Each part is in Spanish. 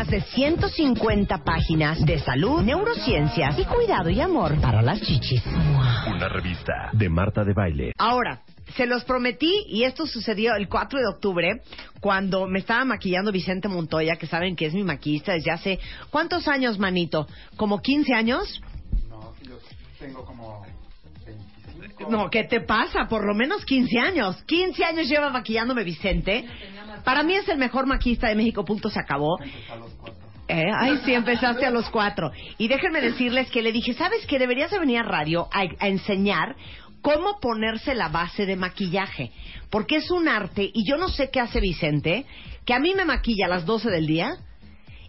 más de 150 páginas de salud, neurociencias y cuidado y amor para las chichis. Una revista de Marta de Baile. Ahora, se los prometí y esto sucedió el 4 de octubre cuando me estaba maquillando Vicente Montoya, que saben que es mi maquillista desde hace... ¿Cuántos años, manito? ¿Como 15 años? No, yo tengo como 25. No, ¿qué te pasa? Por lo menos 15 años. 15 años lleva maquillándome Vicente. Para mí es el mejor maquillista de México, punto, se acabó. Eh, ay, sí, empezaste a los cuatro. Y déjenme decirles que le dije, ¿sabes qué? Deberías de venir a radio a, a enseñar cómo ponerse la base de maquillaje. Porque es un arte, y yo no sé qué hace Vicente, que a mí me maquilla a las 12 del día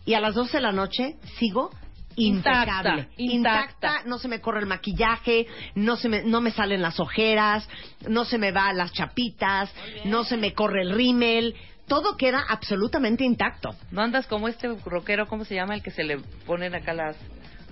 y a las 12 de la noche sigo impecable, Intacta, intacta. no se me corre el maquillaje, no se me, no me salen las ojeras, no se me va las chapitas, no se me corre el rímel, todo queda absolutamente intacto. No andas como este rockero, ¿cómo se llama? El que se le ponen acá las...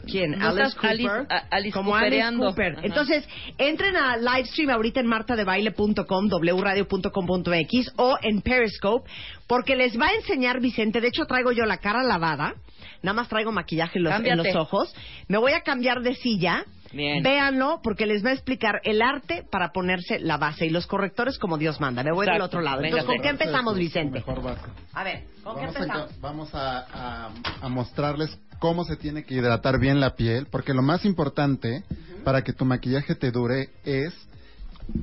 ¿Quién? No Alice Cooper. Alice- a- Alice como Alice. Cooper. Ajá. Entonces, entren a livestream ahorita en martadebaile.com, wradio.com.mx o en Periscope, porque les va a enseñar Vicente. De hecho, traigo yo la cara lavada. Nada más traigo maquillaje en los, en los ojos. Me voy a cambiar de silla. Bien. Véanlo, porque les va a explicar el arte para ponerse la base y los correctores como Dios manda. Me voy del otro lado. Entonces, ¿con qué empezamos, Vicente? Mejor base. A ver, ¿con qué Vamos, a, empezamos? vamos a, a- a mostrarles cómo se tiene que hidratar bien la piel, porque lo más importante para que tu maquillaje te dure es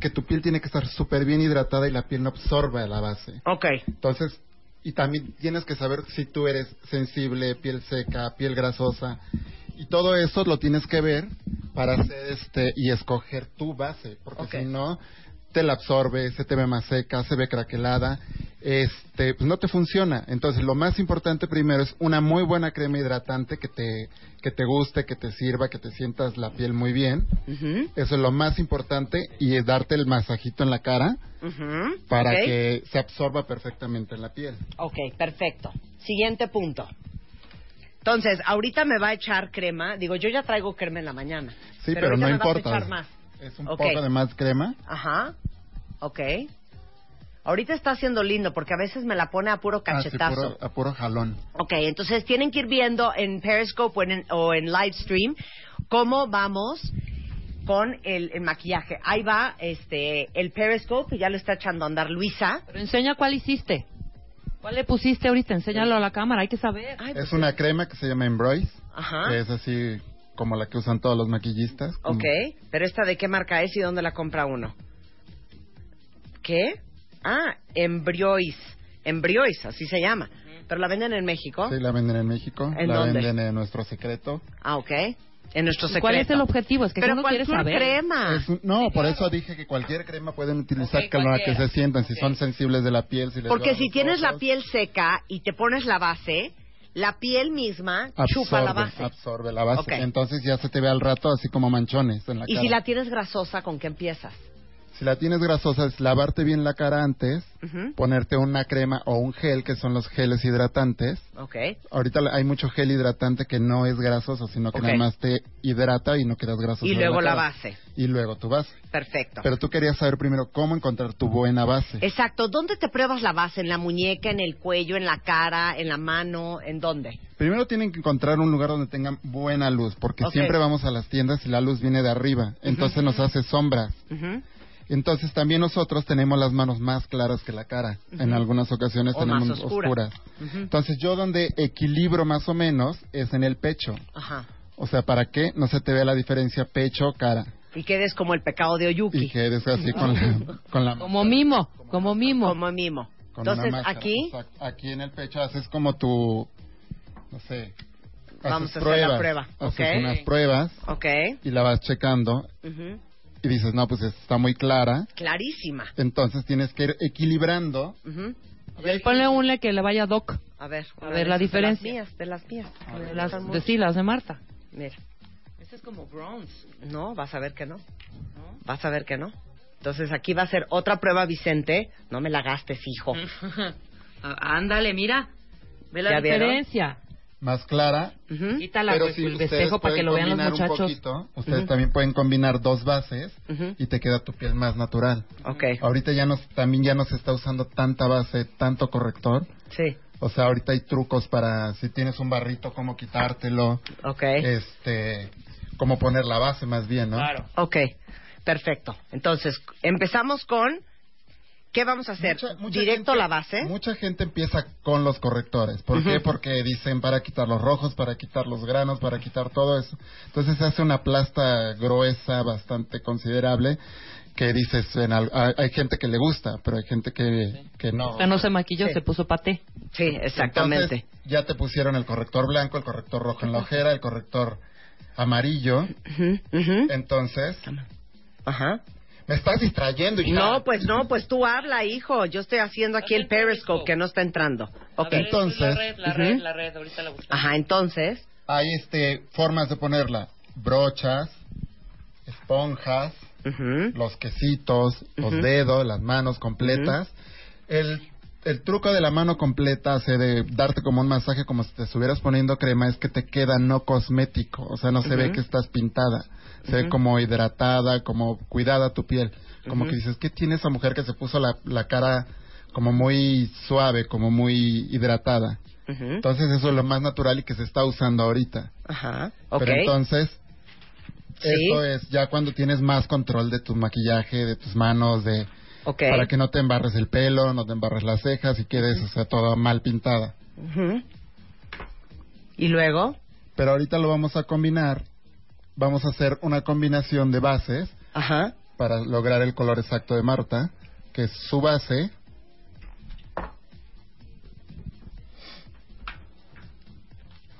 que tu piel tiene que estar súper bien hidratada y la piel no absorba la base. Ok. Entonces, y también tienes que saber si tú eres sensible, piel seca, piel grasosa. Y todo eso lo tienes que ver para hacer este y escoger tu base, porque si no te la absorbe, se te ve más seca, se ve craquelada, este, pues no te funciona. Entonces, lo más importante primero es una muy buena crema hidratante que te que te guste, que te sirva, que te sientas la piel muy bien. Eso es lo más importante y darte el masajito en la cara para que se absorba perfectamente en la piel. Ok, perfecto. Siguiente punto. Entonces, ahorita me va a echar crema. Digo, yo ya traigo crema en la mañana. Sí, pero, no me vas a importa. echar más. Es un Ok. poco de más crema. Ajá. Ok. Ahorita está haciendo lindo porque a veces me la pone a puro Ah, sí, cachetazo. puro- a puro jalón. Ok, entonces tienen que ir viendo en Periscope o en, o en Livestream cómo vamos con el, el maquillaje. Ahí va este el Periscope, ya lo está echando a andar Luisa. Pero enseña cuál hiciste. ¿Cuál le pusiste ahorita? Enséñalo a la cámara, hay que saber. Ay, pues, Es una crema que se llama Embrace. Ajá. que es así como la que usan todos los maquillistas. como- Ok, pero esta de qué marca es y dónde la compra uno. ¿Qué? Ah, Embryois. Embryois, así se llama. Pero la venden en México. Sí, la venden en México. ¿En la dónde? venden en nuestro secreto. Ah, ok. En nuestro ¿Y secreto. ¿Cuál es el objetivo? Es que Pero uno quiere cualquier saber. crema. Es no, por eso dije que cualquier crema pueden utilizar Ok, con la que se sientan, si son sensibles de la piel. Si les Porque si tienes la piel seca y te pones la base, la piel misma chupa la base. absorbe la base. Entonces ya se te ve al rato así como manchones en la Y cara. si la tienes grasosa, ¿con qué empiezas? Si la tienes grasosa, es lavarte bien la cara antes, Ujú. ponerte una crema o un gel, que son los geles hidratantes. Ok. Ahorita hay mucho gel hidratante que no es grasoso, sino que Ok. nada más te hidrata y no quedas grasoso. Y luego la cara. base. Y luego tu base. Perfecto. Pero tú querías saber primero cómo encontrar tu buena base. Exacto. ¿Dónde te pruebas la base? ¿En la muñeca, en el cuello, en la cara, en la mano? ¿En dónde? Primero tienen que encontrar un lugar donde tengan buena luz, porque Ok. siempre vamos a las tiendas y la luz viene de arriba, entonces nos hace sombras. Ujú. Entonces también nosotros tenemos las manos más claras que la cara. En algunas ocasiones O tenemos más oscuras. oscuras. Ujú. Entonces yo donde equilibro más o menos es en el pecho. Ajá. O sea, para que no se te vea la diferencia pecho-cara. Y quedes como el pecado de Oyuki. Y quedes así con la... Con la Como mimo, como mimo. Como mimo. Entonces, máscara. aquí Exacto. Aquí en el pecho haces como tu... No sé. Vamos a hacer la pruebas, prueba, Haces ok. unas pruebas Ok. y la vas checando Ujú. Y dices, no, pues está muy clara. Clarísima. Entonces tienes que ir equilibrando Ujú. Ponle una que le vaya a Doc. A ver, A ver la diferencia. De las mías, de las mías. A De las, de, sí, las de Marta. Mira, Ese es como bronze. no, vas a ver que no. Vas a ver que no. Entonces aquí va a ser otra prueba, Vicente. No me la gastes, hijo. Ándale, mira. Ve la ¿Ya vieron? Más clara. Quítala pero pues, si el para que lo vean los un muchachos. poquito, ustedes también pueden combinar dos bases y te queda tu piel más natural. Ok, Ahorita ya no, también ya no se está usando tanta base, tanto corrector. sí, O sea, ahorita hay trucos para si tienes un barrito, cómo quitártelo, ok. este, cómo poner la base más bien, ¿no? Claro. Ok, perfecto. Entonces, empezamos con... ¿Qué vamos a hacer? Mucha- mucha ¿Directo gente- la base? Mucha gente empieza con los correctores. ¿Por qué? Porque dicen para quitar los rojos, para quitar los granos, para quitar todo eso. Entonces se hace una plasta gruesa bastante considerable que dices, en al- hay, hay gente que le gusta, pero hay gente que, que no. No se maquilló, Sí. se puso paté. Sí, exactamente. Entonces, ya te pusieron el corrector blanco, el corrector rojo en la ojera, el corrector amarillo. Entonces, Ajá. Me estás distrayendo, hija. No, pues no, pues tú habla, hijo. Yo estoy haciendo aquí el Periscope que no está entrando. Ok. Ver, entonces, La red, la red, la red, ahorita la buscamos. Ajá, entonces. Hay este, formas de ponerla. Brochas, esponjas, los quesitos, los dedos, las manos completas. el, el truco de la mano completa hace de darte como un masaje como si te estuvieras poniendo crema es que te queda no cosmético, o sea, no se ve que estás pintada, se ve como hidratada, como cuidada tu piel, como que dices, ¿qué tiene esa mujer que se puso la, la cara como muy suave, como muy hidratada? Entonces eso es lo más natural y que se está usando ahorita. Ajá. Ok. Pero entonces, Sí. eso es ya cuando tienes más control de tu maquillaje, de tus manos, de Ok. para que no te embarres el pelo, no te embarres las cejas y quedes, o sea, toda mal pintada. Ujú. Y luego. Pero ahorita lo vamos a combinar. Vamos a hacer una combinación de bases Ajá. para lograr el color exacto de Marta, que es su base.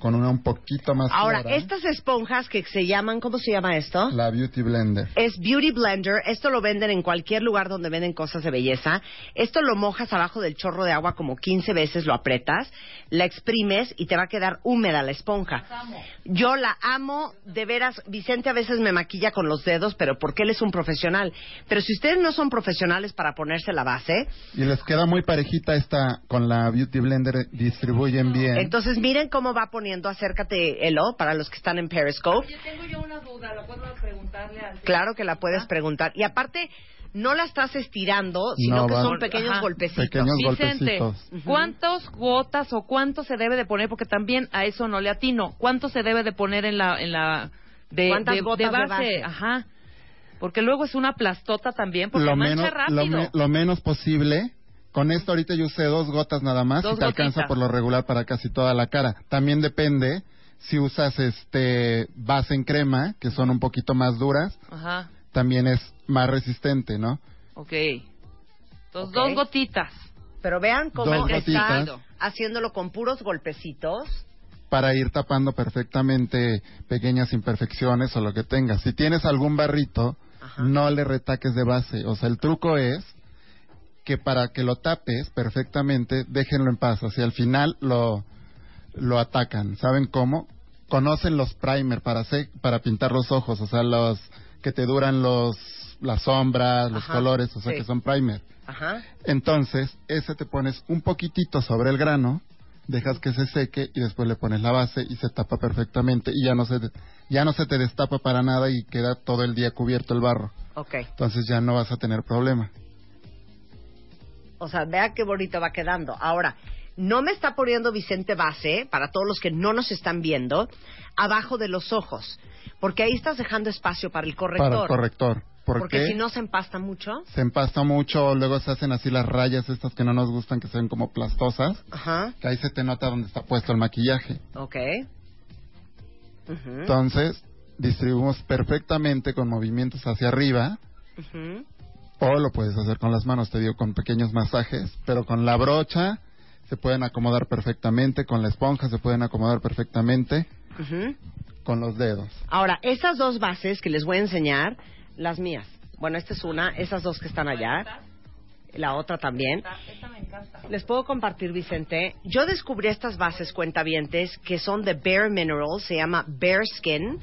Con una un poquito más Ahora, clara, estas esponjas que se llaman, ¿cómo se llama esto? la Beauty Blender. Es Beauty Blender. Esto lo venden en cualquier lugar donde venden cosas de belleza. Esto lo mojas abajo del chorro de agua como 15 veces, lo apretas, la exprimes y te va a quedar húmeda la esponja. Yo la amo, de veras. Vicente a veces me maquilla con los dedos, pero porque él es un profesional. Pero si ustedes no son profesionales para ponerse la base, Y les queda muy parejita esta con la Beauty Blender, distribuyen bien. entonces miren cómo va poniendo. Acércate, Elo, para los que están en Periscope. Oye, tengo yo una duda, ¿la puedo preguntarle al Claro que la puedes preguntar. Y aparte, no la estás estirando, sino No, que son pequeños Ajá. golpecitos. Pequeños Vicente, golpecitos. ¿cuántos gotas o cuánto se debe de poner? Porque también a eso no le atino. ¿Cuánto se debe de poner en la, en la de, ¿Cuántas de- gotas de de base? base? Ajá. Porque luego es una plastota también, porque lo mancha menos, rápido. lo, me- lo menos posible. Con esto ahorita yo usé dos gotas nada más Dos y te alcanza por lo regular para casi toda la cara. También depende si usas este base en crema, que son un poquito más duras, Ajá. también es más resistente, ¿no? Ok. Entonces, Ok. dos gotitas. Pero vean cómo está haciéndolo con puros golpecitos. Para ir tapando perfectamente pequeñas imperfecciones o lo que tengas. Si tienes algún barrito, Ajá. no le retaques de base. O sea, el truco es que para que lo tapes perfectamente, déjenlo en paz. Así al final lo, lo atacan. ¿Saben cómo? Conocen los primer para hacer, para pintar los ojos, o sea, los que te duran los las sombras, los Ajá, colores, o sea, sí. que son primer. Ajá. Entonces, ese te pones un poquitito sobre el grano, dejas que se seque y después le pones la base y se tapa perfectamente y ya no se ya no se te destapa para nada y queda todo el día cubierto el barro. Ok. Entonces ya no vas a tener problema. O sea, vea qué bonito va quedando. Ahora, no me está poniendo Vicente base, para todos los que no nos están viendo, abajo de los ojos. Porque ahí estás dejando espacio para el corrector. Para el corrector. ¿Por Porque qué? si no se empasta mucho. se empasta mucho, luego se hacen así las rayas estas que no nos gustan, que se ven como plastosas, Ajá. que ahí se te nota donde está puesto el maquillaje. Ok. Entonces, distribuimos perfectamente con movimientos hacia arriba, ujú. O lo puedes hacer con las manos, te digo, con pequeños masajes, pero con la brocha se pueden acomodar perfectamente, con la esponja se pueden acomodar perfectamente, con los dedos. Ahora, esas dos bases que les voy a enseñar, las mías. Bueno, esta es una, esas dos que están allá. la otra también. Esta me encanta. Les puedo compartir, Vicente. Yo descubrí estas bases cuentavientes que son de Bare Minerals, se llama Bare Skin.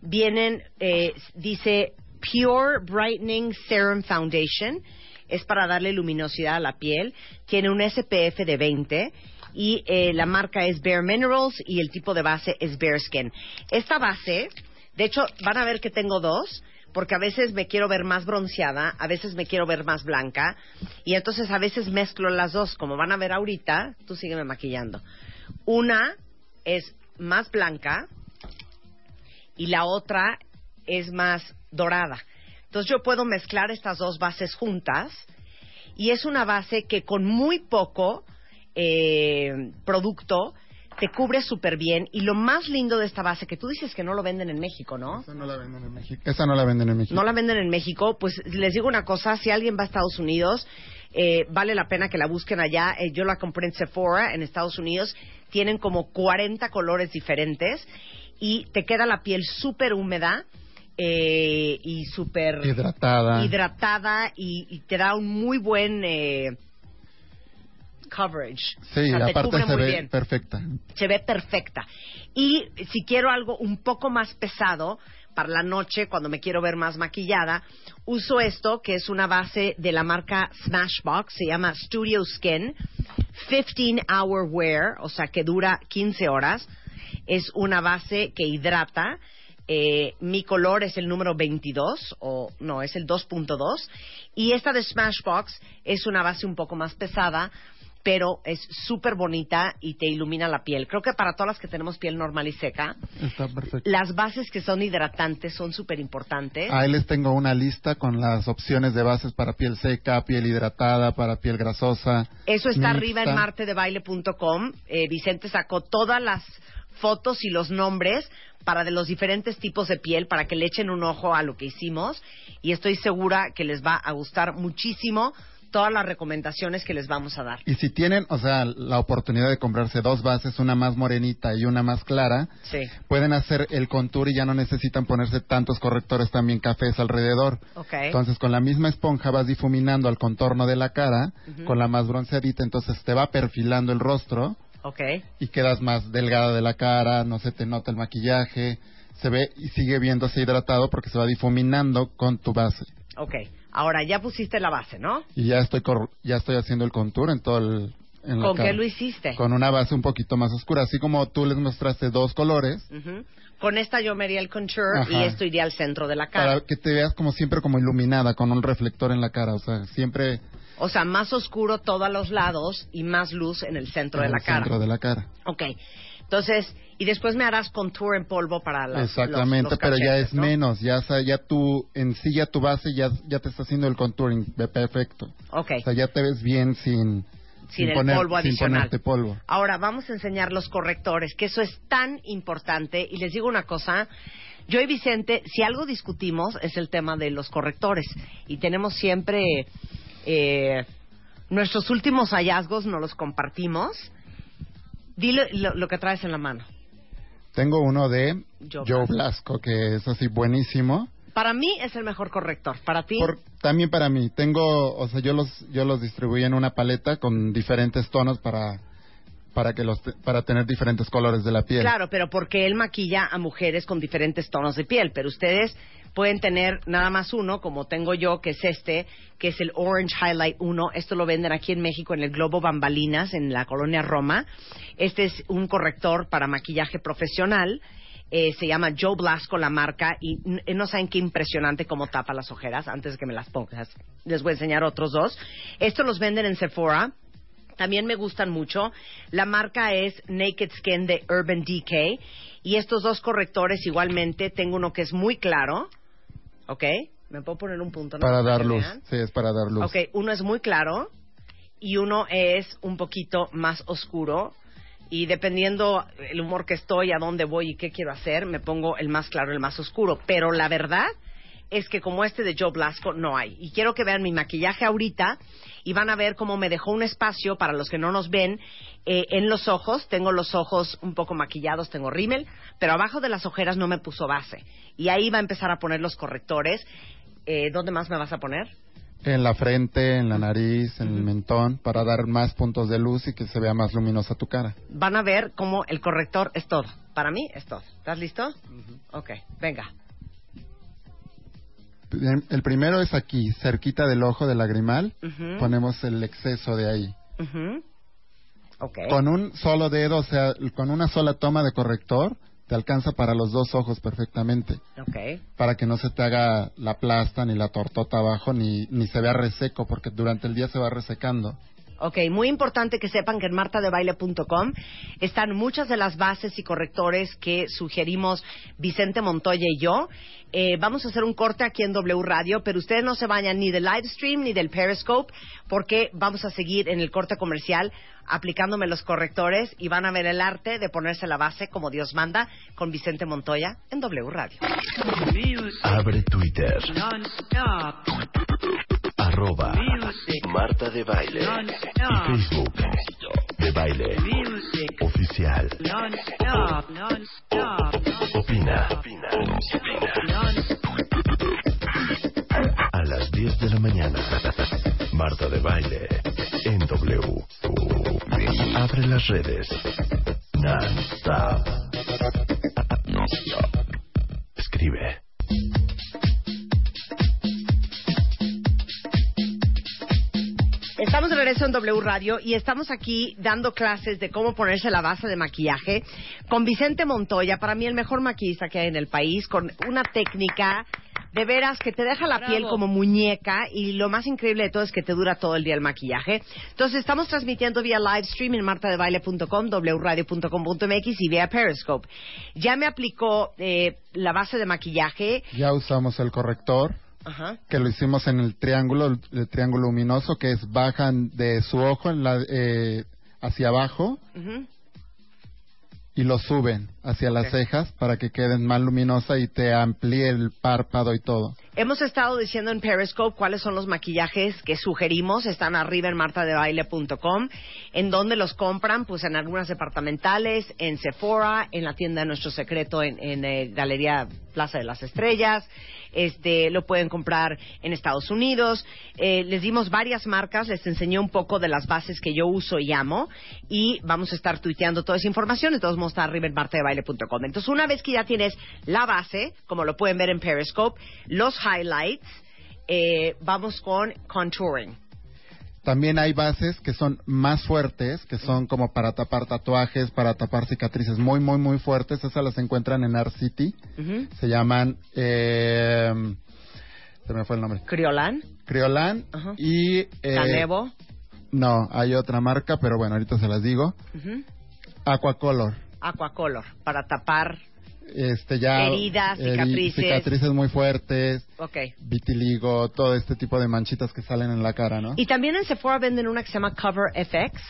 Vienen, eh, dice Pure Brightening Serum Foundation. Es para darle luminosidad a la piel. Tiene un SPF de 20 y eh, la marca es Bare Minerals y el tipo de base es Bare Skin. Esta base, de hecho, van a ver que tengo dos porque a veces me quiero ver más bronceada, a veces me quiero ver más blanca, y entonces a veces mezclo las dos, como van a ver ahorita, tú sígueme maquillando. Una es más blanca y la otra es más dorada. Entonces yo puedo mezclar estas dos bases juntas y es una base que con muy poco eh, producto te cubre súper bien. Y lo más lindo de esta base, que tú dices que no lo venden en México, ¿no? Esa no la venden en México. Esa no la venden en México. No la venden en México, pues les digo una cosa, si alguien va a Estados Unidos, eh, vale la pena que la busquen allá. Eh, yo la compré en Sephora, en Estados Unidos. Tienen como 40 colores diferentes y te queda la piel súper húmeda. Eh, y súper Hidratada. hidratada y, y te da un muy buen eh, coverage. Sí, O sea, aparte se ve bien perfecta. se ve perfecta. Y si quiero algo un poco más pesado para la noche, cuando me quiero ver más maquillada, uso esto, que es una base de la marca Smashbox, se llama Studio Skin, 15 Hour Wear, o sea que dura 15 horas. Es una base que hidrata. Eh, mi color es el número 22, o no, es el 2.2. Y esta de Smashbox es una base un poco más pesada, pero es súper bonita y te ilumina la piel. Creo que para todas las que tenemos piel normal y seca, Está las bases que son hidratantes son súper importantes. Ahí les tengo una lista con las opciones de bases para piel seca, piel hidratada, para piel grasosa. Eso está mixta. arriba en martedebaile.com. Eh, Vicente sacó todas las fotos y los nombres para de los diferentes tipos de piel para que le echen un ojo a lo que hicimos y estoy segura que les va a gustar muchísimo todas las recomendaciones que les vamos a dar. Y si tienen, o sea, la oportunidad de comprarse dos bases, una más morenita y una más clara, Sí. pueden hacer el contour y ya no necesitan ponerse tantos correctores también cafés alrededor. Entonces, con la misma esponja vas difuminando al contorno de la cara, con la más bronceadita, entonces te va perfilando el rostro Y quedas más delgada de la cara, no se te nota el maquillaje, se ve y sigue viéndose hidratado porque se va difuminando con tu base. Ok. Ahora ya pusiste la base, ¿no? Y ya estoy cor- ya estoy haciendo el contour en todo el en la ¿Con cara. qué lo hiciste? Con una base un poquito más oscura, así como tú les mostraste dos colores. Con esta yo me haría el contour Ajá. y esto iría al centro de la cara. para que te veas como siempre como iluminada con un reflector en la cara, o sea, siempre O sea, más oscuro todo a los lados y más luz en el centro de en la el cara. centro de la cara. Ok. Entonces, y después me harás contour en polvo para las Exactamente, los- los pero ya es ¿no? menos, ya ya tú en sí ya tu base ya ya te está haciendo el contouring de perfecto. Ok. O sea, ya te ves bien sin Sin el poner- polvo sin adicional. ponerte polvo. Ahora vamos a enseñar los correctores, que eso es tan importante. Y les digo una cosa, yo y Vicente, si algo discutimos es el tema de los correctores. Y tenemos siempre eh, nuestros últimos hallazgos, nos los compartimos. Dile lo, lo que traes en la mano. Tengo uno de Joe Joe, Blasco. Que es así buenísimo. Para mí es el mejor corrector. Para ti, Por- también para mí, tengo, o sea, yo los yo los distribuí en una paleta con diferentes tonos para para que los para tener diferentes colores de la piel. Claro, pero porque él maquilla a mujeres con diferentes tonos de piel, pero ustedes pueden tener nada más uno, como tengo yo, que es este, que es el Orange Highlight 1. Esto lo venden aquí en México en el Globo Bambalinas, en la colonia Roma. Este es un corrector para maquillaje profesional. Eh, se llama Joe Blasco la marca y n- no saben qué impresionante cómo tapa las ojeras antes de que me las pongas. Les voy a enseñar otros dos. Estos los venden en Sephora. También me gustan mucho. La marca es Naked Skin de Urban Decay. Y estos dos correctores igualmente, tengo uno que es muy claro. ¿Ok? ¿Me puedo poner un punto? ¿no? para dar luz. Sí, es para dar luz. Ok, uno es muy claro y uno es un poquito más oscuro. Y dependiendo el humor que estoy, a dónde voy y qué quiero hacer, me pongo el más claro, el más oscuro. Pero la verdad es que como este de Joe Blasco no hay. Y quiero que vean mi maquillaje ahorita y van a ver cómo me dejó un espacio para los que no nos ven eh, en los ojos. Tengo los ojos un poco maquillados, tengo rímel, pero abajo de las ojeras no me puso base. Y ahí va a empezar a poner los correctores. Eh, ¿Dónde más me vas a poner? En la frente, en la nariz, en el mentón, para dar más puntos de luz y que se vea más luminosa tu cara. Van a ver cómo el corrector es todo. Para mí es todo. ¿Estás listo? Ok, venga. El primero es aquí, cerquita del ojo del lagrimal. Ponemos el exceso de ahí. Ok. Con un solo dedo, o sea, con una sola toma de corrector, te alcanza para los dos ojos perfectamente. Ok. Para que no se te haga la plasta ni la tortota abajo, ni, ni se vea reseco, porque durante el día se va resecando. Ok, muy importante que sepan que en martadebaile.com están muchas de las bases y correctores que sugerimos Vicente Montoya y yo. Eh, vamos a hacer un corte aquí en W Radio, pero ustedes no se vayan ni del live stream ni del Periscope, porque vamos a seguir en el corte comercial aplicándome los correctores y van a ver el arte de ponerse la base como Dios manda con Vicente Montoya en W Radio. Abre Twitter. Arroba Music. Marta de Baile. Y Non-stop. Facebook. De Baile. Music. Oficial. Non-stop. Non-stop. Opina. A las 10 de la mañana. Marta de Baile. En W. Abre las redes. Non-stop. En W Radio y estamos aquí dando clases de cómo ponerse la base de maquillaje con Vicente Montoya, para mí el mejor maquillista que hay en el país, con una técnica de veras que te deja la Bravo. piel como muñeca y lo más increíble de todo es que te dura todo el día el maquillaje. Entonces estamos transmitiendo vía live stream en martadebaile.com, wradio.com.mx y vía Periscope. Ya me aplicó eh, la base de maquillaje. Ya usamos el corrector, Ajá. que lo hicimos en el triángulo, el, el triángulo luminoso, que es bajan de su ojo en la, eh, hacia abajo y lo suben hacia las cejas para que queden más luminosa y te amplíe el párpado y todo. Hemos estado diciendo en Periscope cuáles son los maquillajes que sugerimos. Están arriba en martadebaile.com. ¿En dónde los compran? Pues en algunas departamentales, en Sephora, en la tienda de Nuestro Secreto en, en, eh, Galería Plaza de las Estrellas. Este, lo pueden comprar en Estados Unidos. Eh, les dimos varias marcas, les enseñé un poco de las bases que yo uso y amo. Y vamos a estar tuiteando toda esa información. Todos modos, está arriba en. Entonces, una vez que ya tienes la base, como lo pueden ver en Periscope, los highlights, eh, vamos con contouring. También hay bases que son más fuertes, que son como para tapar tatuajes, para tapar cicatrices muy, muy, muy fuertes. Esas las encuentran en Art City. Se llaman... Eh, se me fue el nombre. Criolan, Criolan Ajá. y... eh, Canevo, No, hay otra marca, pero bueno, ahorita se las digo. ujú, Aquacolor. Aquacolor, para tapar. Este ya... Heridas, heri- cicatrices. cicatrices muy fuertes, Ok. vitiligo, todo este tipo de manchitas que salen en la cara, ¿no? Y también en Sephora venden una que se llama Cover FX,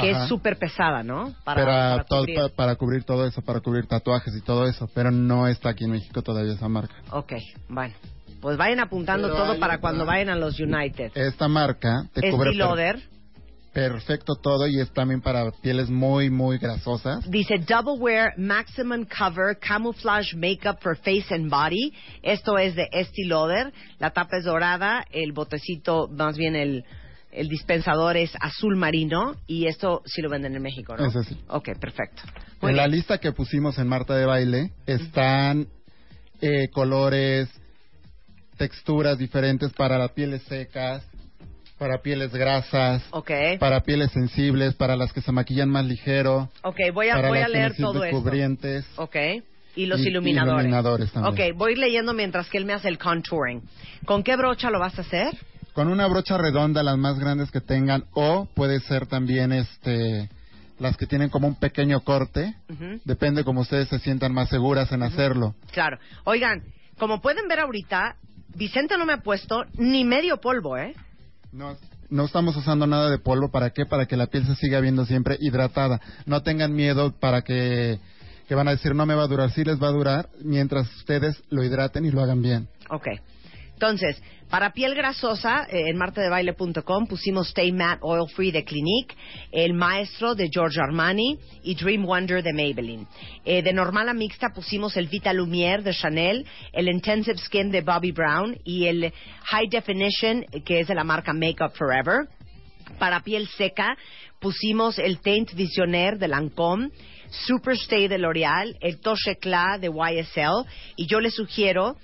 que Ajá. es súper pesada, ¿no? para, para todo- cubrir. pa- para cubrir todo eso, para cubrir tatuajes y todo eso, pero no está aquí en México todavía esa marca. Ok, bueno. Pues vayan apuntando Pero todo para cuando vayan a los United. Esta marca te cubre Estee per- Lauder perfecto todo y es también para pieles muy, muy grasosas. dice Double Wear Maximum Cover Camouflage Makeup for Face and Body. Esto es de Estee Lauder. La tapa es dorada, el botecito, más bien el, el dispensador es azul marino y esto sí lo venden en México, ¿no? Ese sí. Ok, perfecto. Muy en la lista que pusimos en Marta de Baile están eh, colores, texturas diferentes para las pieles secas, para pieles grasas, Ok, para pieles sensibles, para las que se maquillan más ligero, ok, voy a, para voy a las que leer necesitan todo esto. cubrientes. Ok. Y los Y- iluminadores. iluminadores también. Ok, voy a leyendo mientras que él me hace el contouring. ¿Con qué brocha lo vas a hacer? Con una brocha redonda, las más grandes que tengan, o puede ser también este las que tienen como un pequeño corte. Ujú. Depende como ustedes se sientan más seguras en hacerlo. Claro. Oigan, como pueden ver ahorita, Vicente no me ha puesto ni medio polvo, ¿eh? No, no estamos usando nada de polvo. ¿Para qué? Para que la piel se siga viendo siempre hidratada. No tengan miedo para que, que van a decir no me va a durar. Sí les va a durar mientras ustedes lo hidraten y lo hagan bien. Ok. Entonces, para piel grasosa, eh, en martadebaile.com pusimos Stay Matte Oil Free de Clinique, El Maestro de Giorgio Armani y Dream Wonder de Maybelline. Eh, de normal a mixta pusimos el Vita Lumière de Chanel, el Intensive Skin de Bobby Brown y el High Definition, eh, que es de la marca Makeup Forever. Para piel seca pusimos el Teint Visionnaire de Lancôme, Superstay de L'Oreal, el Touche Eclat de YSL y yo les sugiero,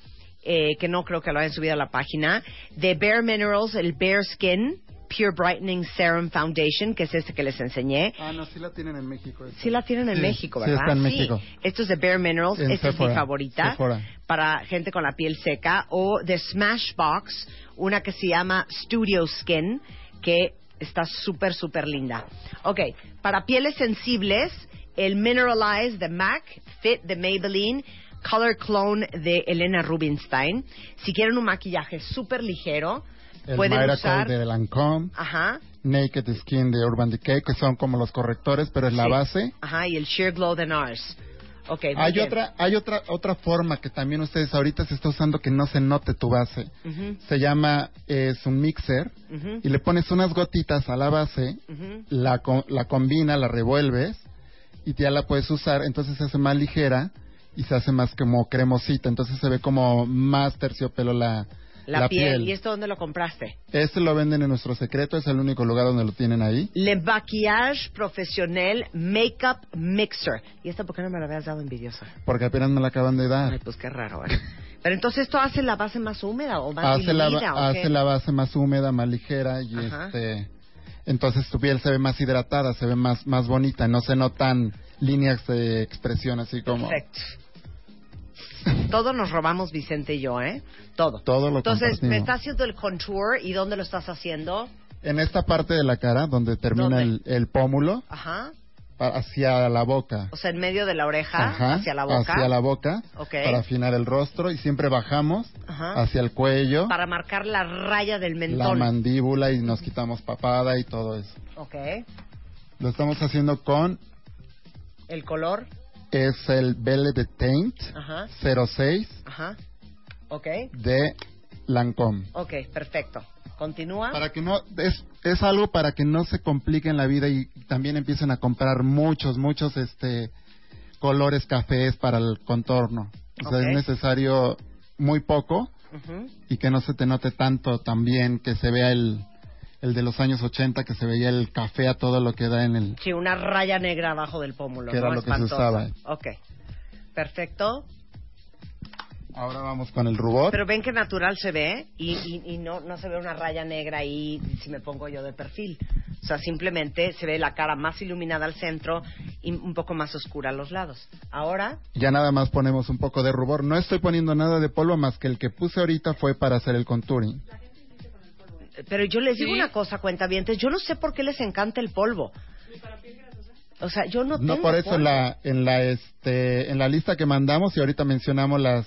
eh, que no creo que lo hayan subido a la página, de Bare Minerals, el Bare Skin Pure Brightening Serum Foundation, que es este que les enseñé. Ah, no, sí la tienen en México. esta. Sí la tienen en Sí, México, sí, ¿verdad? está en México. Esto es de Bare Minerals. En Esta es mi favorita. Sephora. Para gente con la piel seca. O de Smashbox, una que se llama Studio Skin, que está súper, súper linda. Ok, para pieles sensibles, el Mineralize de MAC, Fit de Maybelline, Color Clone de Elena Rubinstein. Si quieren un maquillaje súper ligero, El pueden Miracle usar... de Lancome, Ajá. Naked Skin de Urban Decay, que son como los correctores, pero es la base. Ajá, y el Sheer Glow de NARS. Ok, muy Hay bien. otra, hay otra, otra forma que también ustedes ahorita se está usando que no se note tu base. Se llama, es un mixer y le pones unas gotitas a la base, la, la combina, la revuelves y ya la puedes usar, entonces se hace más ligera y se hace más como cremosita, entonces se ve como más terciopelo la, La, piel. ¿Y esto dónde lo compraste? Este lo venden en nuestro secreto, es el único lugar donde lo tienen ahí. Le Maquillage Profesional Makeup Mixer. ¿Y esto por qué no me lo habías dado envidiosa? Porque apenas me la acaban de Ay, dar. pues qué raro, ¿eh? Pero entonces esto hace la base más húmeda o más Hace la, ¿o qué? hace la base más húmeda, más ligera y Ajá. este entonces tu piel se ve más hidratada, se ve más más bonita, no se notan líneas de expresión así como Perfecto. Todo nos robamos Vicente y yo, ¿eh? Todo. todo lo Entonces, me está haciendo el contour y ¿dónde lo estás haciendo? En esta parte de la cara donde termina ¿Dónde? el, el pómulo Ajá. pa- hacia la boca. O sea, en medio de la oreja, Ajá, hacia la boca. hacia la boca Ok. para afinar el rostro y siempre bajamos Ajá. hacia el cuello, Para marcar la raya del la mentón. mandíbula y nos quitamos papada y todo eso. ok. Lo estamos haciendo con El color. Es el Belle de Taint Ajá. 06 Ajá. Ok. de Lancome. Ok, perfecto. Continúa. Para que no es es algo para que no se complique en la vida y también empiecen a comprar muchos muchos este colores cafés para el contorno. O sea, es necesario muy poco y que no se te note tanto también que se vea el el de los años 80 que se veía el café a todo lo que da en el Sí, una raya negra abajo del pómulo. Que era ¿no? lo que se usaba. Ok. Perfecto. Ahora vamos con el rubor. Pero ven que natural se ve y, y- y no, no se ve una raya negra ahí si me pongo yo de perfil. O sea, simplemente se ve la cara más iluminada al centro y un poco más oscura a los lados. Ahora, Ya nada más ponemos un poco de rubor. No estoy poniendo nada de polvo más que el que puse ahorita fue para hacer el contouring. Pero yo les digo Sí. una cosa, cuentavientes, yo no sé por qué les encanta el polvo. O sea, yo no, No tengo por eso en la en la este en la lista que mandamos y ahorita mencionamos las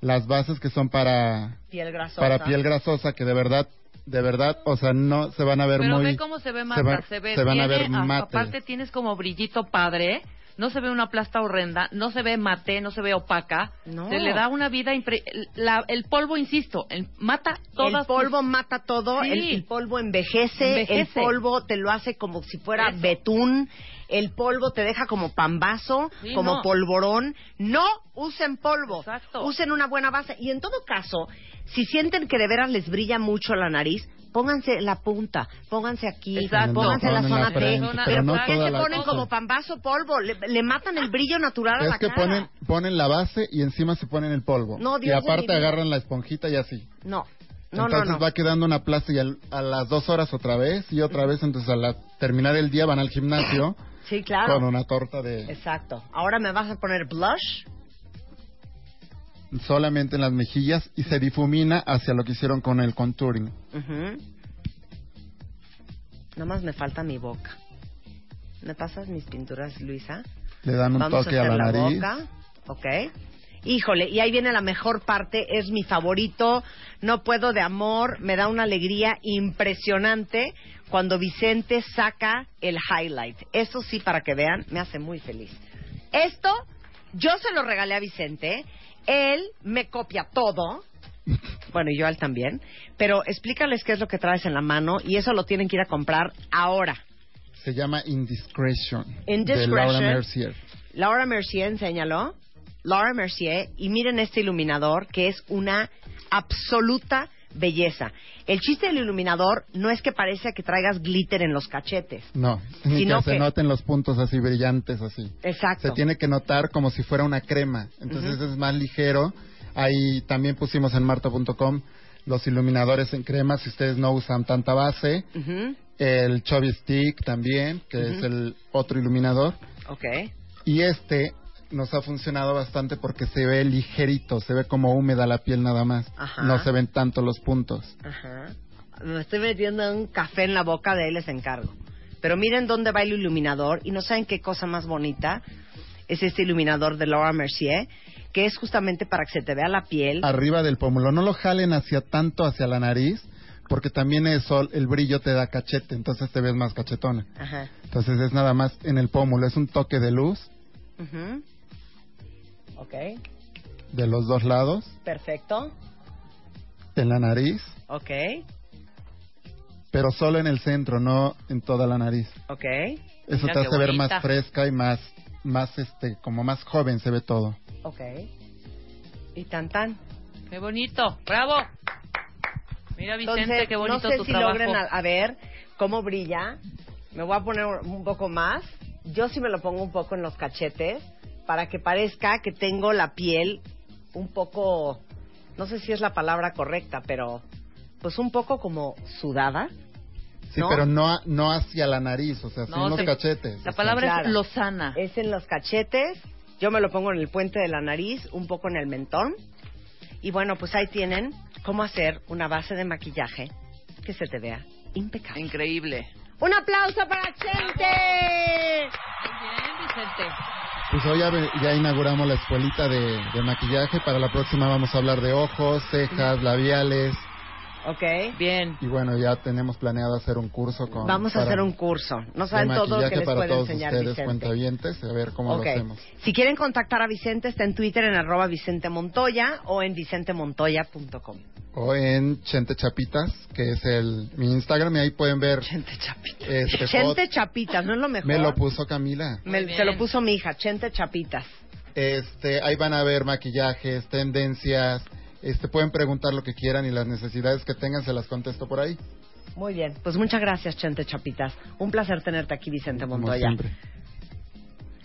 las bases que son para piel grasosa. para piel grasosa que de verdad de verdad, o sea, no se van a ver Pero muy ve cómo se ve va- se ve, se van a ver mates. aparte tienes como brillito padre, no se ve una plasta horrenda, no se ve mate, no se ve opaca, No. se le da una vida impre- la- el polvo, insisto, el- mata todas el polvo mata todo, Sí. el, el polvo envejece, Envejece. el polvo te lo hace como si fuera Eso. betún, el polvo te deja como pambazo, Sí, como no. polvorón. No usen polvo, Exacto. usen una buena base. Y en todo caso, si sienten que de veras les brilla mucho la nariz, pónganse la punta, pónganse aquí, Exacto. pónganse la zona la frente, T. pero Pero no ¿por qué se ponen cosa. como pambazo polvo? Le, le matan el brillo natural a Es la que cara. ponen ponen la base y encima se ponen el polvo. No, y Dios mi aparte agarran la esponjita y así. No, no, entonces no, no. va quedando una plasta y al- a las dos horas otra vez y otra vez. Entonces al terminar el día van al gimnasio Sí, claro. con una torta de Exacto. Ahora me vas a poner blush. Solamente en las mejillas y se difumina hacia lo que hicieron con el contouring. Ujú. Nada más me falta mi boca. ¿Me pasas mis pinturas, Luisa? Le dan un Vamos toque a a la, la, nariz. boca. Ok. Híjole, y ahí viene la mejor parte, es mi favorito, no puedo de amor, me da una alegría impresionante cuando Vicente saca el highlight. Eso sí, para que vean, me hace muy feliz. Esto, yo se lo regalé a Vicente, él me copia todo, Bueno, y Joel también. Pero explícales qué es lo que traes en la mano y eso lo tienen que ir a comprar ahora. Se llama Indiscretion. Indiscretion. De Laura Mercier. Laura Mercier, enséñalo. Laura Mercier. Y miren este iluminador que es una absoluta belleza. El chiste del iluminador no es que parece que traigas glitter en los cachetes. No, ni Sino que se que- noten los puntos así brillantes así. Exacto. Se tiene que notar como si fuera una crema. Entonces es más ligero. Ahí también pusimos en marta.com los iluminadores en crema si ustedes no usan tanta base. El Chubby Stick también, que es el otro iluminador. Ok. Y este nos ha funcionado bastante porque se ve ligerito, se ve como húmeda la piel nada más. Ajá. No se ven tanto los puntos. Ajá. Me estoy metiendo un café en la boca de él, les encargo. Pero miren dónde va el iluminador y no saben qué cosa más bonita es este iluminador de Laura Mercier, que es justamente para que se te vea la piel. Arriba del pómulo, no lo jalen hacia tanto hacia la nariz, porque también eso, el brillo te da cachete, entonces te ves más cachetona. Ajá. Entonces es nada más en el pómulo, es un toque de luz. Ok. de los dos lados, Perfecto. en la nariz, Ok. pero solo en el centro, no en toda la nariz. Ok. Eso Mira te hace ver más fresca y más, más este, como más joven se ve todo. Ok. Y tan tan. Qué bonito. Bravo. Mira, Vicente, Entonces, qué bonito no sé tu si trabajo. logren a, a ver cómo brilla. Me voy a poner un poco más. Yo sí me lo pongo un poco en los cachetes para que parezca que tengo la piel un poco, no sé si es la palabra correcta, pero pues un poco como sudada. Sí, ¿No? pero no, no hacia la nariz, o sea, sí No, en los se- cachetes. La palabra Claro. es lozana. Es en los cachetes. Yo me lo pongo en el puente de la nariz, un poco en el mentón. Y bueno, pues ahí tienen cómo hacer una base de maquillaje que se te vea impecable. Increíble. Un aplauso para Chente. Muy bien, Vicente. Pues hoy ya, inauguramos la escuelita de, de maquillaje. Para la próxima vamos a hablar de ojos, cejas, labiales. Ok. Bien. Y bueno, ya tenemos planeado hacer un curso con. Vamos a hacer un curso. No saben todo lo que maquillaje les para puede todos enseñar ustedes, Vicente. cuentavientes, a ver cómo Ok. lo hacemos. Si quieren contactar a Vicente, está en Twitter en arroba Vicente Montoya o en vicentemontoya.com. O en Chente Chapitas, que es el mi Instagram, y ahí pueden ver. Chente Chapitas. Este, Chente Chapitas, ¿no es lo mejor? Me lo puso Camila. Me- se lo puso mi hija, Chente Chapitas. Este, ahí van a ver maquillajes, tendencias. Este, pueden preguntar lo que quieran y las necesidades que tengan se las contesto por ahí. Muy bien, pues muchas gracias, Chente Chapitas. Un placer tenerte aquí, Vicente Como Montoya. siempre.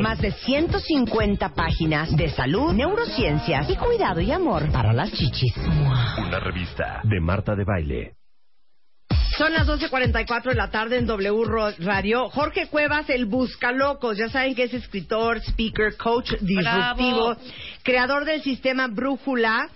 Más de 150 páginas de salud, neurociencias y cuidado y amor para las chichis. Una revista de Marta de Baile. Son las 12.44 de la tarde en W Radio. Jorge Cuevas, el Buscalocos. Ya saben que es escritor, speaker, coach disruptivo, Bravo. creador del sistema Brújula,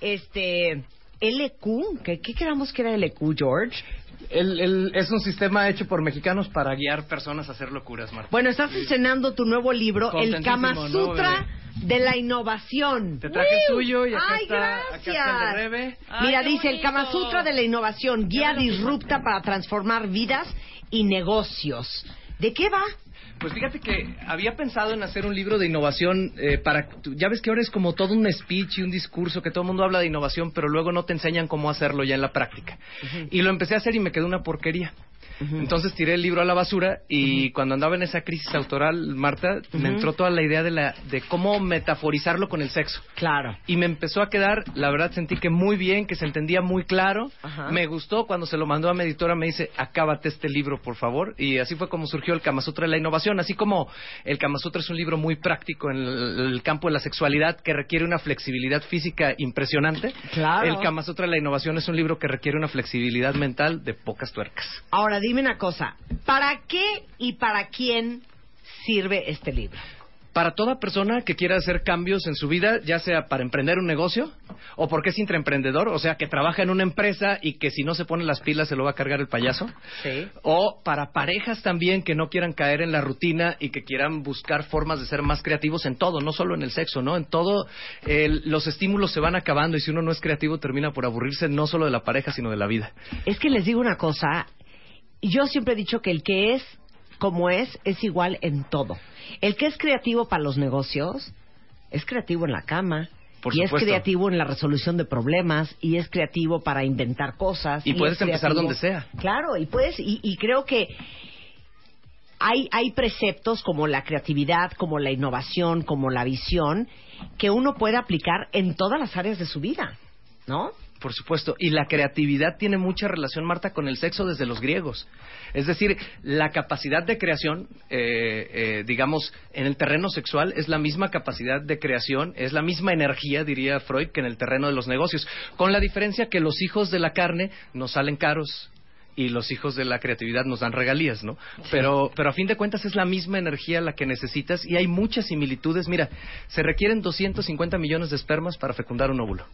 este, LQ. ¿Qué, qué creamos que era LQ, George? El- el- es un sistema hecho por mexicanos para guiar personas a hacer locuras, Marta. Bueno, estás estrenando tu nuevo libro, El Kama ¿no, Sutra de la Innovación. Te traje el ¡Woo! tuyo y acá ¡Ay, está, acá gracias! está el de Rebe. Ay, Mira, dice el. Kama Sutra de la Innovación, guía disrupta para transformar vidas y negocios. ¿De qué va? Pues fíjate que había pensado en hacer un libro de innovación eh, para... Ya ves que ahora es como todo un speech y un discurso que todo el mundo habla de innovación, pero luego no te enseñan cómo hacerlo ya en la práctica. Y lo empecé a hacer y me quedó una porquería. Entonces tiré el libro a la basura y cuando andaba en esa crisis autoral, Marta, me entró toda la idea de, la, de cómo metaforizarlo con el sexo. Claro. Y me empezó a quedar, la verdad sentí que muy bien, que se entendía muy claro. Ajá. Me gustó cuando se lo mandó a mi editora, me dice, acábate este libro, por favor. Y así fue como surgió el Kama Sutra de la innovación. Así como el Kama Sutra es un libro muy práctico en el, el campo de la sexualidad que requiere una flexibilidad física impresionante. Claro. El Kama Sutra de la innovación es un libro que requiere una flexibilidad mental de pocas tuercas. Ahora dime una cosa, ¿para qué y para quién sirve este libro? para toda persona que quiera hacer cambios en su vida, ya sea para emprender un negocio o porque es intraemprendedor, o sea, que trabaja en una empresa y que si no se pone las pilas se lo va a cargar el payaso. Sí. O para parejas también que no quieran caer en la rutina y que quieran buscar formas de ser más creativos en todo, no solo en el sexo, ¿no? En todo, el- los estímulos se van acabando y si uno no es creativo termina por aburrirse no solo de la pareja, sino de la vida. Es que les digo una cosa, yo siempre he dicho que el que es como es, es igual en todo. El que es creativo para los negocios, es creativo en la cama. Por y es creativo en la resolución de problemas, y es creativo para inventar cosas. Y puedes es empezar donde sea. Claro, y puedes, y, y creo que hay, hay preceptos como la creatividad, como la innovación, como la visión, que uno puede aplicar en todas las áreas de su vida, ¿no? Por supuesto. Y la creatividad tiene mucha relación, Marta, con el sexo desde los griegos. Es decir, la capacidad de creación, eh, eh, digamos, en el terreno sexual es la misma capacidad de creación, es la misma energía, diría Freud, que en el terreno de los negocios. Con la diferencia que los hijos de la carne nos salen caros y los hijos de la creatividad nos dan regalías, ¿no? Pero, pero a fin de cuentas es la misma energía la que necesitas y hay muchas similitudes. Mira, se requieren 250 millones de espermas para fecundar un óvulo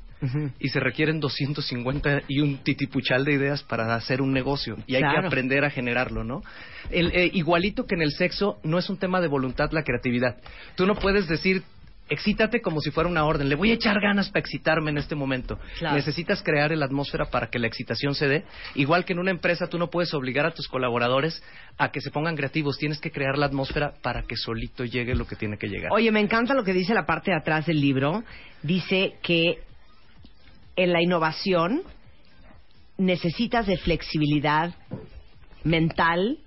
y se requieren 250 y un titipuchal de ideas para hacer un negocio y hay Claro. que aprender a generarlo, ¿no? El, eh, igualito que en el sexo, no es un tema de voluntad la creatividad. Tú no puedes decir excítate como si fuera una orden. Le voy a echar ganas para excitarme en este momento. Claro. Necesitas crear la atmósfera para que la excitación se dé. Igual que en una empresa tú no puedes obligar a tus colaboradores a que se pongan creativos. Tienes que crear la atmósfera para que solito llegue lo que tiene que llegar. Oye, me encanta lo que dice la parte de atrás del libro. Dice que en la innovación necesitas de flexibilidad mental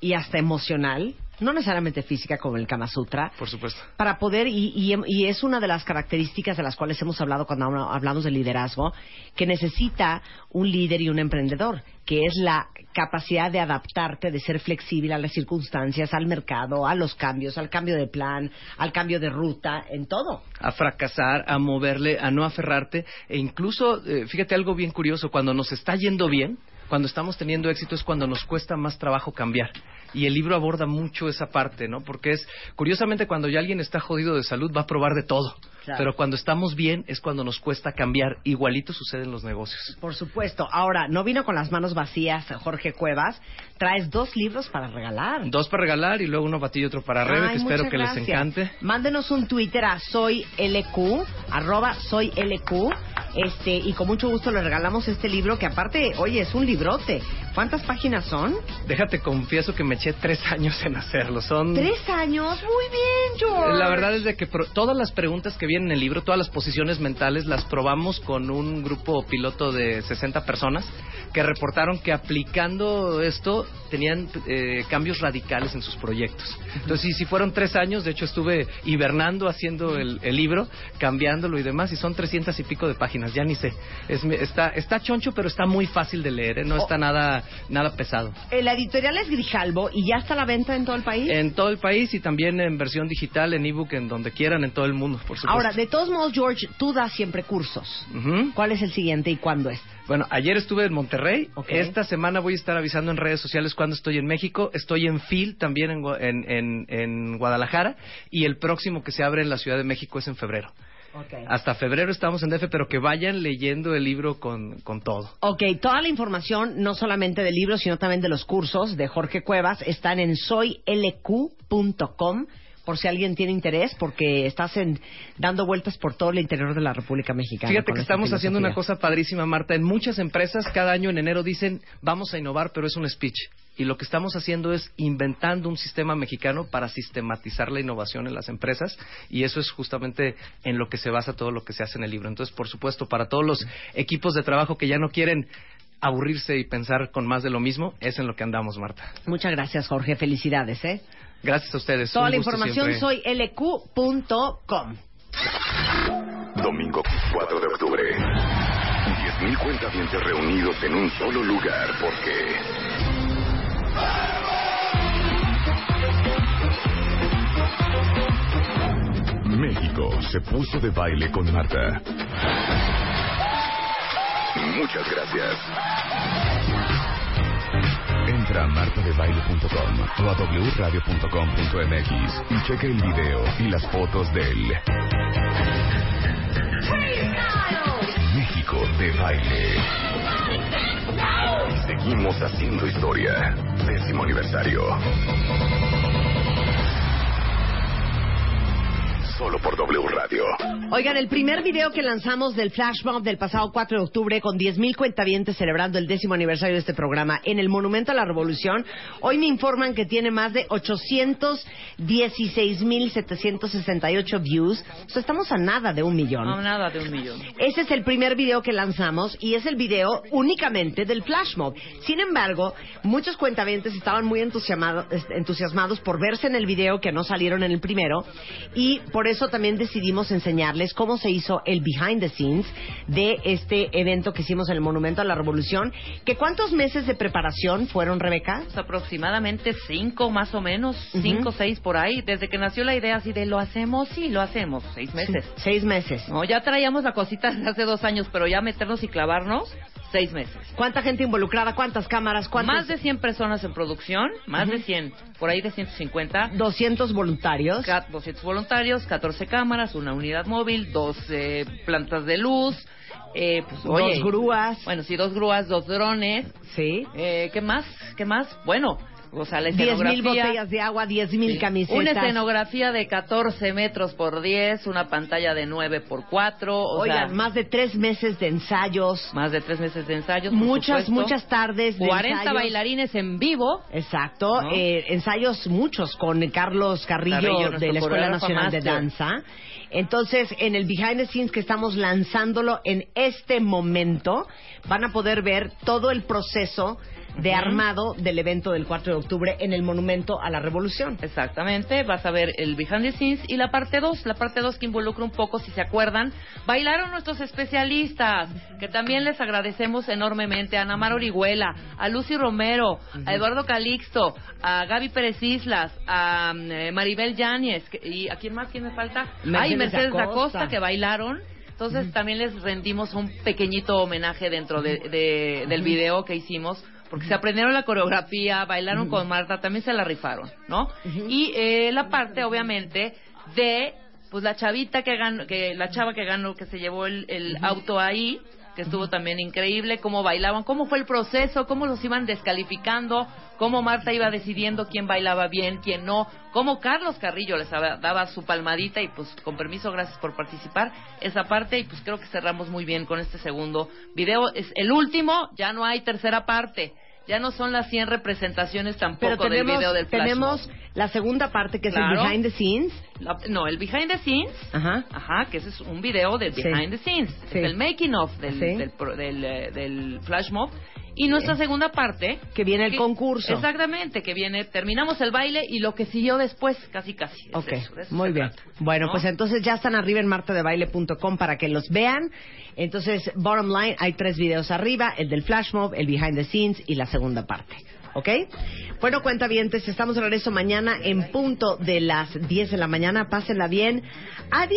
y hasta emocional, no necesariamente física como el Kama Sutra, Por supuesto. para poder, y, y- y es una de las características de las cuales hemos hablado cuando habla- hablamos de liderazgo, que necesita un líder y un emprendedor, que es la capacidad de adaptarte, de ser flexible a las circunstancias, al mercado, a los cambios, al cambio de plan, al cambio de ruta, en todo. a fracasar, a moverle, a no aferrarte e incluso, eh, fíjate algo bien curioso, cuando nos está yendo bien, cuando estamos teniendo éxito es cuando nos cuesta más trabajo cambiar. Y el libro aborda mucho esa parte, ¿no? Porque es, curiosamente, cuando ya alguien está jodido de salud va a probar de todo. Claro. Pero cuando estamos bien es cuando nos cuesta cambiar. Igualito sucede en los negocios. Por supuesto. Ahora, no vino con las manos vacías Jorge Cuevas. Traes dos libros para regalar. Dos para regalar y luego uno para ti y otro para Rebe, Ay, que espero que les encante. Mándenos un Twitter a soy LQ, arroba soy LQ, este, y con mucho gusto le regalamos este libro que aparte, oye, es un librote. ¿Cuántas páginas son? Déjate, confieso que me eché tres años en hacerlo. Son Tres años. Muy bien, George. La verdad es de que pro- todas las preguntas que vienen en el libro, todas las posiciones mentales, las probamos con un grupo piloto de 60 personas que reportaron que aplicando esto tenían eh, cambios radicales en sus proyectos. Entonces, sí, sí fueron tres años, de hecho estuve hibernando haciendo el, el libro, cambiándolo y demás, y son 300 y pico de páginas, ya ni sé. Es, está, está choncho, pero está muy fácil de leer, ¿eh? no está nada, nada pesado. Eh, La editorial es Grijalbo y ya está a la venta en todo el país. En todo el país y también en versión digital, en ebook, en donde quieran, en todo el mundo, por supuesto. Ahora, de todos modos, George, tú das siempre cursos. ¿Cuál es el siguiente y cuándo es? Bueno, ayer estuve en Monterrey. Ok. Esta semana voy a estar avisando en redes sociales cuando estoy en México. Estoy en FIL también en, en, en- en Guadalajara. Y el próximo que se abre en la Ciudad de México es en febrero. Hasta febrero estamos en DF, pero que vayan leyendo el libro con, con todo. Ok, toda la información, no solamente del libro, sino también de los cursos de Jorge Cuevas, están en soylq.com, por si alguien tiene interés, porque estás en, dando vueltas por todo el interior de la República Mexicana. Fíjate que esta estamos haciendo una cosa padrísima, Marta. En muchas empresas, cada año en enero dicen, vamos a innovar, pero es un speech. Y lo que estamos haciendo es inventando un sistema mexicano para sistematizar la innovación en las empresas. Y eso es justamente en lo que se basa todo lo que se hace en el libro. Entonces, por supuesto, para todos los equipos de trabajo que ya no quieren aburrirse y pensar con más de lo mismo, es en lo que andamos, Marta. Muchas gracias, Jorge. Felicidades, ¿eh? Gracias a ustedes. Toda Un la información siempre. soylq.com. Domingo 4 de octubre. 10.000 cuentavientes reunidos en un solo lugar porque... México se puso de baile con Marta. Muchas gracias. Entra a martadebaile.com o a wradio.com.mx y checa el video y las fotos del México de baile. Seguimos haciendo historia. Décimo aniversario. Solo por W Radio. Oigan, el primer video que lanzamos del Flash Mob del pasado 4 de octubre con 10.000 cuentavientes celebrando el décimo aniversario de este programa en el Monumento a la Revolución, hoy me informan que tiene más de 816.768 views. O sea, estamos a nada de un millón. No, nada de un millón. Ese es el primer video que lanzamos y es el video únicamente del Flash Mob. Sin embargo, muchos cuentavientes estaban muy entusiasmado- entusiasmados por verse en el video que no salieron en el primero y por eso también decidimos enseñarles cómo se hizo el behind the scenes de este evento que hicimos en el Monumento a la Revolución. ¿Que ¿Cuántos meses de preparación fueron, Rebeca? Pues aproximadamente cinco más o menos, cinco, seis por ahí. Desde que nació la idea así de lo hacemos, sí, lo hacemos, seis meses. Seis meses. No, ya traíamos la cosita desde hace dos años, pero ya meternos y clavarnos, seis meses. ¿Cuánta gente involucrada? ¿Cuántas cámaras? ¿Cuántos? Más de 100 personas en producción, más de 100, por ahí de 150. 200 voluntarios. Ca- 200 voluntarios, 14 cámaras, una unidad móvil, dos eh, plantas de luz, eh, pues, oye, Dos grúas. Bueno, sí, dos grúas, dos drones. Sí. Eh, ¿Qué más? ¿Qué más? Bueno, o sea, la 10 escenografía. mil botellas de agua, 10 mil Sí. camisetas. Una escenografía de 14 metros por 10, una pantalla de 9 por 4, o Oigan, sea, más de tres meses de ensayos. más de tres meses de ensayos. por Muchas, supuesto. muchas tardes de 40 ensayos. bailarines en vivo. Exacto, ¿No? eh, ensayos muchos con Carlos Carrillo, Carrillo, de la Escuela Nacional de. Danza. Entonces, en el behind the scenes que estamos lanzándolo en este momento, van a poder ver todo el proceso de armado del evento del 4 de octubre en el Monumento a la Revolución. Exactamente, vas a ver el behind the scenes y la parte 2, la parte 2 que involucra un poco, si se acuerdan, bailaron nuestros especialistas, que también les agradecemos enormemente, a Ana Mar Orihuela, a Lucy Romero, a Eduardo Calixto, a Gaby Pérez Islas, a mm, eh, Maribel Yáñez, que- y ¿a quién más? ¿Quién me falta? Mercedes Ay, Mercedes Acosta. Acosta, que bailaron. Entonces también les rendimos un pequeñito homenaje dentro de, de- del video que hicimos, porque se aprendieron la coreografía, bailaron con Marta, también se la rifaron, ¿no? Y eh, la parte, obviamente, de pues la chavita que ganó, que la chava que ganó, que se llevó el, el auto ahí, que estuvo también increíble, cómo bailaban, cómo fue el proceso, cómo los iban descalificando, cómo Marta iba decidiendo quién bailaba bien, quién no, cómo Carlos Carrillo les daba, daba su palmadita y pues con permiso, gracias por participar, esa parte y pues creo que cerramos muy bien con este segundo video. Es el último, ya no hay tercera parte. Ya no son las 100 representaciones tampoco Pero tenemos, del video del flash tenemos mob. la segunda parte que es Claro. el behind the scenes. La- no, el behind the scenes Ajá. Ajá, que ese es un video del Sí. behind the scenes, Sí. es el making of del, Sí. del, del, eh, del flash mob. Y nuestra segunda parte. Que viene el que- concurso. Exactamente, que viene, terminamos el baile y lo que siguió después, casi casi. Ok, eso, muy bien. trata, Bueno, ¿no? pues entonces ya están arriba en martadebaile.com para que los vean. Entonces, bottom line, hay tres videos arriba, el del flash mob, el behind the scenes y la segunda parte. ¿Ok? Bueno, cuenta bien, estamos de regreso mañana en punto de las 10 de la mañana. Pásenla bien. ¡Adiós!